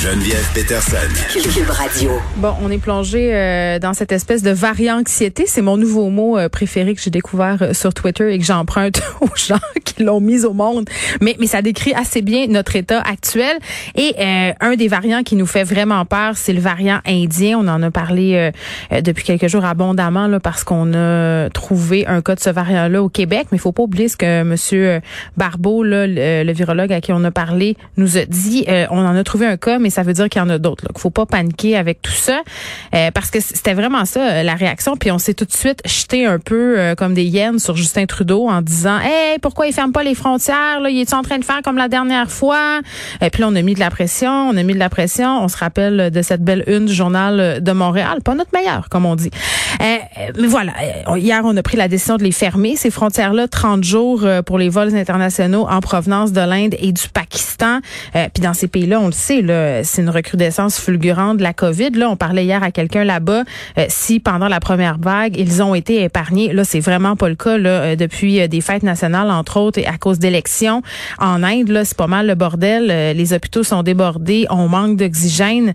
Geneviève Peterson. Cube Radio. Bon, on est plongé euh, dans cette espèce de varianxiété. C'est mon nouveau mot euh, préféré que j'ai découvert euh, sur Twitter et que j'emprunte aux gens qui l'ont mis au monde. Mais, mais ça décrit assez bien notre état actuel. Et un des variants qui nous fait vraiment peur, c'est le variant indien. On en a parlé depuis quelques jours abondamment là, parce qu'on a trouvé un cas de ce variant-là au Québec. Mais il faut pas oublier ce que Monsieur Barbeau, là, le, le, virologue à qui on a parlé, nous a dit. on en a trouvé un cas, mais mais ça veut dire qu'il y en a d'autres. Il faut pas paniquer avec tout ça euh, parce que c'était vraiment ça euh, la réaction. Puis on s'est tout de suite jeté un peu euh, comme des hyènes sur Justin Trudeau en disant Hey, pourquoi il ferme pas les frontières? Là? Il est en train de faire comme la dernière fois? Et puis là, on a mis de la pression, on a mis de la pression. On se rappelle de cette belle une du journal de Montréal. Pas notre meilleur, comme on dit. mais voilà, hier, on a pris la décision de les fermer, ces frontières-là, 30 jours pour les vols internationaux en provenance de l'Inde et du Pakistan. puis dans ces pays-là, on le sait, là, euh, c'est une recrudescence fulgurante de la COVID. Là, on parlait hier à quelqu'un là-bas euh, si pendant la première vague ils ont été épargnés. Là, c'est vraiment pas le cas là, euh, depuis des fêtes nationales entre autres et à cause d'élections en Inde. Là, c'est pas mal le bordel. les hôpitaux sont débordés, on manque d'oxygène.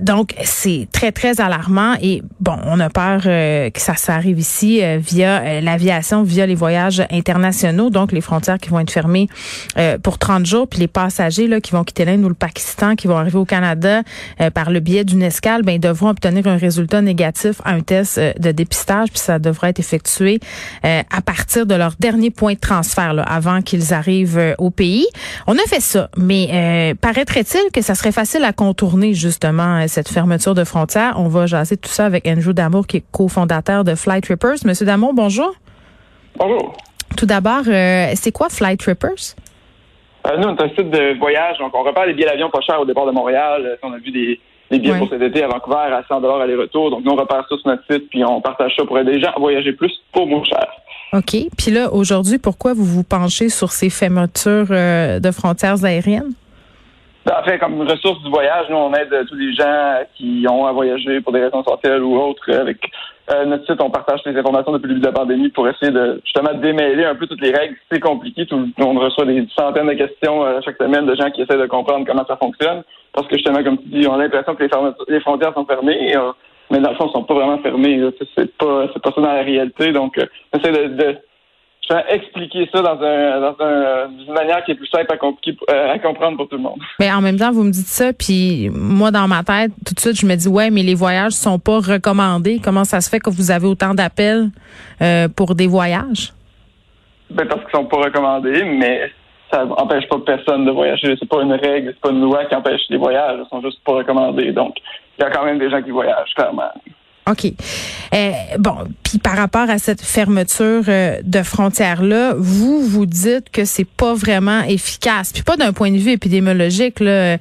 donc c'est très très alarmant et bon, on a peur que ça, ça arrive ici via l'aviation, via les voyages internationaux. Donc les frontières qui vont être fermées pour 30 jours, puis les passagers là qui vont quitter l'Inde ou le Pakistan vont arriver au Canada euh, par le biais d'une escale, ben, ils devront obtenir un résultat négatif à un test euh, de dépistage, puis ça devrait être effectué euh, à partir de leur dernier point de transfert, là, avant qu'ils arrivent au pays. On a fait ça, mais paraîtrait-il que ça serait facile à contourner justement cette fermeture de frontières? On va jaser tout ça avec Andrew Damour, qui est cofondateur de Flight Trippers. Monsieur Damour, bonjour. Bonjour. Tout d'abord, c'est quoi Flight Trippers? Euh, nous, on est un site de voyage, donc on repère les billets d'avion pas chers au départ de Montréal. Euh, on a vu des, billets pour cet été à Vancouver à 100 aller-retour. Donc nous, on repère ça sur notre site, puis on partage ça pour aider les gens à voyager plus pour moins cher. OK. Puis là, aujourd'hui, pourquoi vous vous penchez sur ces fermetures euh, de frontières aériennes? Ben, en comme ressource du voyage, nous, on aide tous les gens qui ont à voyager pour des raisons essentielles ou autres. Avec euh, notre site, on partage les informations depuis le début de la pandémie pour essayer de justement démêler un peu toutes les règles. C'est compliqué. Tout, on reçoit des centaines de questions euh, chaque semaine de gens qui essaient de comprendre comment ça fonctionne. Parce que justement, comme tu dis, on a l'impression que les, frontières sont fermées. Euh, mais dans le fond, elles sont pas vraiment fermées. C'est pas, c'est pas ça dans la réalité. Donc, on essaie de je vais expliquer ça dans, un, dans un, une manière qui est plus simple à, euh, à, comprendre pour tout le monde. Mais en même temps, vous me dites ça, puis moi, dans ma tête, tout de suite, je me dis, ouais, mais les voyages sont pas recommandés. Comment ça se fait que vous avez autant d'appels euh, pour des voyages? Ben, parce qu'ils sont pas recommandés, mais ça empêche pas personne de voyager. C'est pas une règle, c'est pas une loi qui empêche les voyages. Ils sont juste pas recommandés. Donc, il y a quand même des gens qui voyagent, clairement. OK. Euh, bon, puis par rapport à cette fermeture euh, de frontières-là, vous, vous dites que c'est pas vraiment efficace. Puis pas d'un point de vue épidémiologique, là, euh,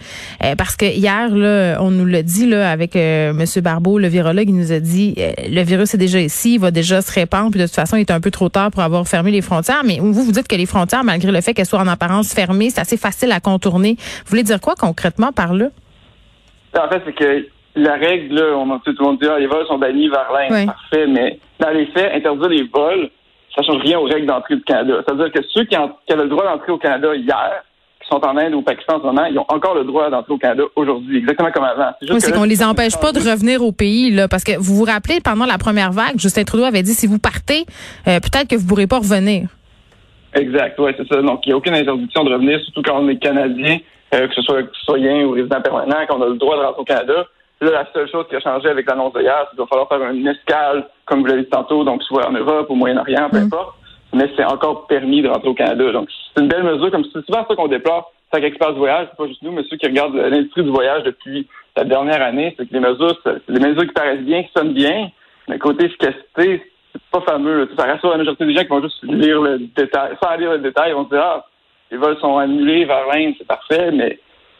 parce que hier, là, on nous l'a dit là, avec M. Barbeau, le virologue, il nous a dit le virus est déjà ici, il va déjà se répandre, puis de toute façon, il est un peu trop tard pour avoir fermé les frontières. Mais vous, vous dites que les frontières, malgré le fait qu'elles soient en apparence fermées, c'est assez facile à contourner. Vous voulez dire quoi concrètement par là? En fait, c'est que la règle, là, on, tout le monde dit, ah, les vols sont bannis vers l'Inde. Parfait, mais dans les faits, interdire les vols, ça change rien aux règles d'entrée du Canada. C'est-à-dire que ceux qui, avaient le droit d'entrer au Canada hier, qui sont en Inde ou au Pakistan en ce moment, ils ont encore le droit d'entrer au Canada aujourd'hui, exactement comme avant. C'est oui, qu'on les empêche pas de revenir au pays, là, parce que vous vous rappelez, pendant la première vague, Justin Trudeau avait dit, si vous partez, euh, peut-être que vous pourrez pas revenir. Exact, oui, c'est ça. Donc, il n'y a aucune interdiction de revenir, surtout quand on est Canadien, euh, que ce soit citoyen ou résident permanent, qu'on a le droit de rentrer au Canada. Là, la seule chose qui a changé avec l'annonce de hier, c'est qu'il va falloir faire une escale, comme vous l'avez dit tantôt, donc soit en Europe, au Moyen-Orient, peu mm. importe. Mais c'est encore permis de rentrer au Canada. Donc, c'est une belle mesure, comme c'est souvent ça qu'on déplore. Chaque expert du voyage, c'est pas juste nous, mais ceux qui regardent l'industrie du voyage depuis la dernière année, c'est que les mesures, c'est les mesures qui paraissent bien, qui sonnent bien, mais côté efficacité, c'est pas fameux. Ça rassure la majorité des gens qui vont juste lire le détail. Sans lire le détail, ils vont se dire, ah, les vols sont annulés vers l'Inde, c'est parfait, mais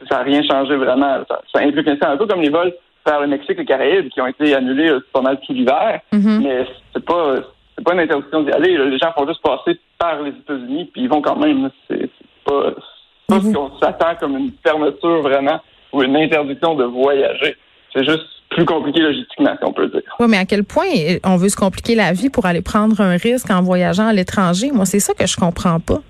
ça n'a rien changé vraiment. Ça, ça implique un peu comme les vols vers le Mexique et les Caraïbes qui ont été annulés euh, pas mal tout l'hiver. Mm-hmm. Mais c'est pas c'est pas une interdiction d'y aller. Les gens font juste passer par les États-Unis puis ils vont quand même. C'est pas, pas ce qu'on s'attend comme une fermeture vraiment ou une interdiction de voyager. C'est juste plus compliqué logistiquement, si on peut dire. Oui, mais à quel point on veut se compliquer la vie pour aller prendre un risque en voyageant à l'étranger? Moi, c'est ça que je comprends pas.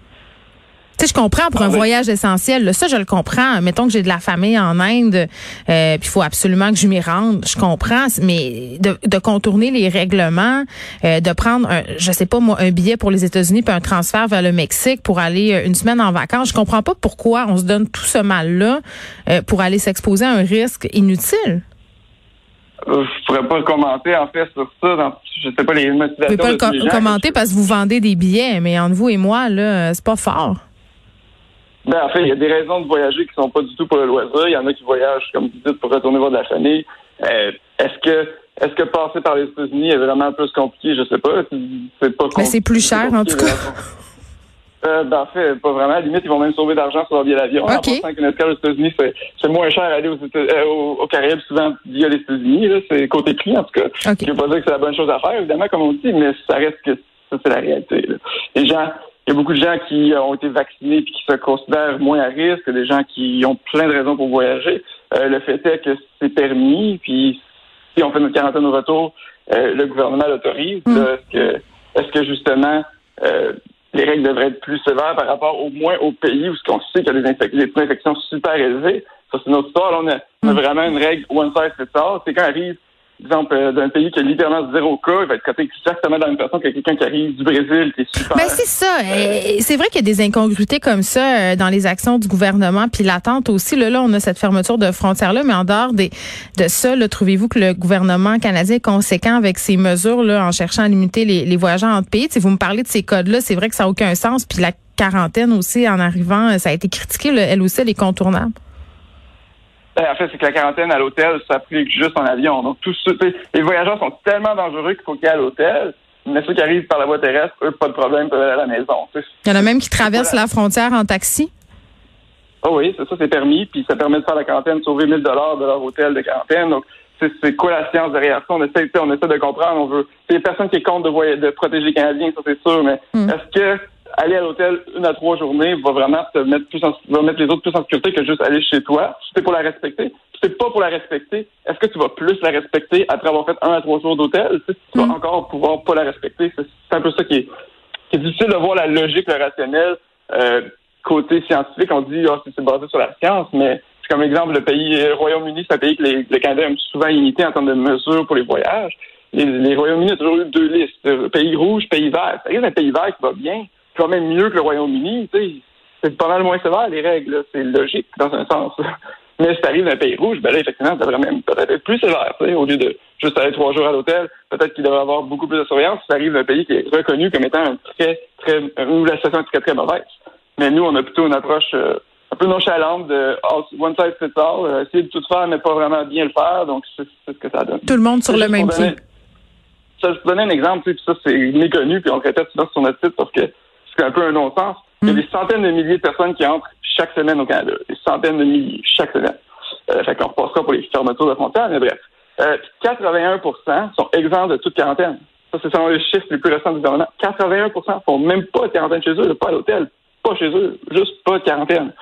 Tu sais, je comprends pour un ah voyage essentiel. ça, je le comprends. Mettons que j'ai de la famille en Inde, euh, puis il faut absolument que je m'y rende. Je comprends, mais de, contourner les règlements, euh, de prendre, un, je sais pas moi, un billet pour les États-Unis puis un transfert vers le Mexique pour aller euh, une semaine en vacances, je comprends pas pourquoi on se donne tout ce mal-là euh, pour aller s'exposer à un risque inutile. Je pourrais pas commenter en fait sur ça. Dans, je sais pas les motivations. Vous pouvez pas le commenter parce que vous vendez des billets, mais entre vous et moi là, c'est pas fort. Ben, en fait, il y a des raisons de voyager qui sont pas du tout pour le loisir. Il y en a qui voyagent, comme vous dites, pour retourner voir de la famille. Euh, est-ce que est-ce que passer par les États-Unis est vraiment plus compliqué? Je sais pas. C'est pas Mais c'est plus cher, en tout cas. Euh, ben, en fait, pas vraiment. À la limite, ils vont même sauver d'argent sur leur billet d'avion. Okay. En qu'une escale aux États-Unis, c'est moins cher aller aux, euh, aux, Caraïbes souvent via les États-Unis. C'est côté prix, en tout cas. Okay. Je veux pas dire que c'est la bonne chose à faire, évidemment, comme on dit, mais ça reste que ça, c'est la réalité. Les gens il y a beaucoup de gens qui ont été vaccinés et qui se considèrent moins à risque, des gens qui ont plein de raisons pour voyager. Euh, le fait est que c'est permis, puis si on fait notre quarantaine au retour, euh, le gouvernement l'autorise. Mm. Est-ce que, est que justement euh, les règles devraient être plus sévères par rapport au moins aux pays où on sait qu'il y a des, infections super élevées? Ça, c'est notre histoire. Là, on, a, on a mm. vraiment une règle one size fits all. C'est quand arrive exemple, euh, d'un pays qui a littéralement zéro cas, il va être coté exactement dans la même façon que quelqu'un qui arrive du Brésil, qui super. Ben c'est ça. c'est vrai qu'il y a des incongruités comme ça euh, dans les actions du gouvernement, puis l'attente aussi. Là, là, on a cette fermeture de frontières-là, mais en dehors de ça, trouvez-vous que le gouvernement canadien est conséquent avec ces mesures-là en cherchant à limiter les, les voyageurs entre pays? Si vous me parlez de ces codes-là, c'est vrai que ça n'a aucun sens, puis la quarantaine aussi, en arrivant, ça a été critiqué, elle aussi, elle est contournable. Ben, en fait, c'est que la quarantaine à l'hôtel s'applique juste en avion. Donc, tous les voyageurs sont tellement dangereux qu'il faut qu'ils aillent à l'hôtel. Mais ceux qui arrivent par la voie terrestre, eux, pas de problème, peuvent aller à la maison. Il y en a même qui traversent la frontière en taxi. Oh oui, c'est ça, c'est permis. Puis ça permet de faire la quarantaine, sauver 1000 dollars de leur hôtel de quarantaine. Donc, c'est quoi la science derrière ça? On essaie, on essaie de comprendre. On veut. A personne qui est contre de, de protéger les Canadiens, ça c'est sûr. Mais hmm. est-ce que aller à l'hôtel une à trois journées va vraiment te mettre plus en, va mettre les autres plus en sécurité que juste aller chez toi. Si c'est pour la respecter, si c'est pas pour la respecter, est-ce que tu vas plus la respecter après avoir fait un à trois jours d'hôtel? Tu, vas mm. encore pouvoir pas la respecter. C'est un peu ça qui est, qui est difficile de voir la logique, le rationnel. Euh, côté scientifique, on dit oh, c'est basé sur la science, mais c'est comme exemple le pays le Royaume-Uni, c'est un pays que les, le Canada aime souvent imiter en termes de mesures pour les voyages. Les, les Royaumes-Unis ont toujours eu deux listes, pays rouge, pays vert. Ça un pays vert qui va bien, quand même mieux que le Royaume-Uni. C'est pas mal moins sévère, les règles. C'est logique, dans un sens. Mais si t'arrives d'un pays rouge, ben là, effectivement, ça devrait même peut-être être plus sévère. Au lieu de juste aller trois jours à l'hôtel, peut-être qu'il devrait avoir beaucoup plus de surveillance si t'arrives d'un pays qui est reconnu comme étant un très, très, où la situation est très, très mauvaise. Mais nous, on a plutôt une approche euh, un peu nonchalante de oh, one size fits all, euh, essayer de tout faire, mais pas vraiment bien le faire. Donc, c'est ce que ça donne. Tout le monde sur le même pied. Ça, je te donner un exemple, puis ça, c'est méconnu, puis on le répète souvent sur notre site parce que c'est un peu un non-sens. Il y a mm. des centaines de milliers de personnes qui entrent chaque semaine au Canada. Des centaines de milliers chaque semaine. Euh, fait qu'on repassera pour les fermetures de frontières, mais bref. Euh, 81% sont exempts de toute quarantaine. Ça, c'est selon les chiffres les plus récents du gouvernement. 81% font même pas de quarantaine chez eux, pas à l'hôtel, pas chez eux, juste pas de quarantaine.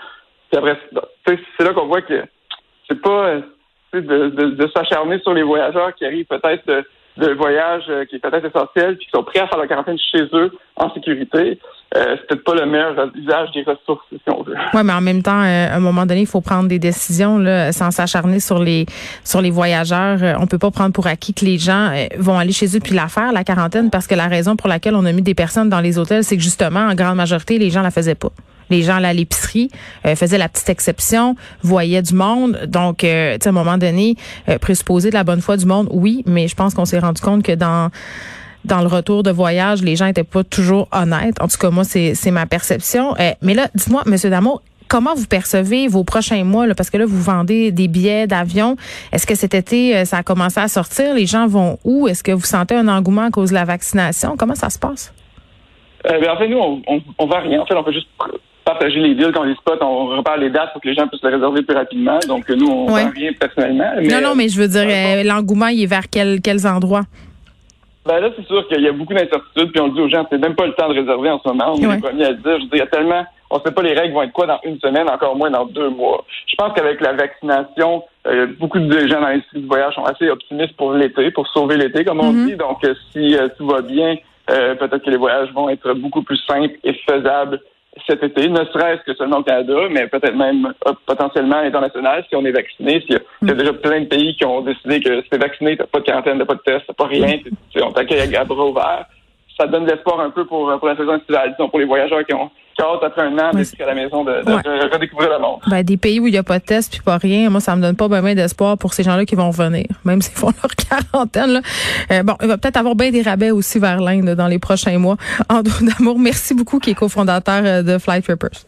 Puis après, c'est là qu'on voit que c'est pas de, de, de s'acharner sur les voyageurs qui arrivent peut-être de, de voyage euh, qui est peut-être essentiel, puis qui sont prêts à faire la quarantaine chez eux en sécurité. Euh, c'est peut-être pas le meilleur usage des ressources, si on veut. Oui, mais en même temps, euh, à un moment donné, il faut prendre des décisions là, sans s'acharner sur les sur les voyageurs. On peut pas prendre pour acquis que les gens vont aller chez eux puis la faire, la quarantaine, parce que la raison pour laquelle on a mis des personnes dans les hôtels, c'est que justement, en grande majorité, les gens la faisaient pas les gens allaient à l'épicerie, euh, faisaient la petite exception, voyaient du monde. Donc, euh, à un moment donné, euh, présupposer de la bonne foi du monde, oui, mais je pense qu'on s'est rendu compte que dans dans le retour de voyage, les gens étaient pas toujours honnêtes. En tout cas, moi, c'est ma perception. Euh, mais là, dites-moi, Monsieur Damour, comment vous percevez vos prochains mois? Là, parce que là, vous vendez des billets d'avion. Est-ce que cet été, ça a commencé à sortir? Les gens vont où? Est-ce que vous sentez un engouement à cause de la vaccination? Comment ça se passe? Euh, en fait, nous, on, on, on va rien. En fait, on peut juste partager les deals quand les spots, on repart les dates pour que les gens puissent les réserver plus rapidement. Donc, nous, on ne rien personnellement. non, non, mais je veux dire, euh, l'engouement, il est vers quels endroits? Ben là, c'est sûr qu'il y a beaucoup d'incertitudes, puis on dit aux gens, c'est même pas le temps de réserver en ce moment. On est les premiers à dire. Je veux dire, il y a tellement, on sait pas les règles vont être quoi dans une semaine, encore moins dans deux mois. Je pense qu'avec la vaccination, euh, beaucoup de gens dans l'industrie du voyage sont assez optimistes pour l'été, pour sauver l'été, comme on mm-hmm. dit. Donc, euh, si tout va bien, peut-être que les voyages vont être beaucoup plus simples et faisables cet été, ne serait-ce que seulement au Canada, mais peut-être même euh, potentiellement à l'international si on est vacciné. S'il y, a, déjà plein de pays qui ont décidé que si t'es vacciné, t'as pas de quarantaine, t'as pas de test, t'as pas rien, on t'accueille à bras ouverts. Ça donne de l'espoir un peu pour, pour la saison estivale, disons, pour les voyageurs qui ont hâte après un an d'être à la maison de, redécouvrir le monde. Ben, des pays où il n'y a pas de test puis pas rien, moi ça me donne pas bien d'espoir pour ces gens-là qui vont venir, même s'ils font leur quarantaine. Là. Euh, bon, il va peut-être avoir bien des rabais aussi vers l'Inde dans les prochains mois. Andrew Damour, merci beaucoup qui est cofondateur euh, de Flight Papers.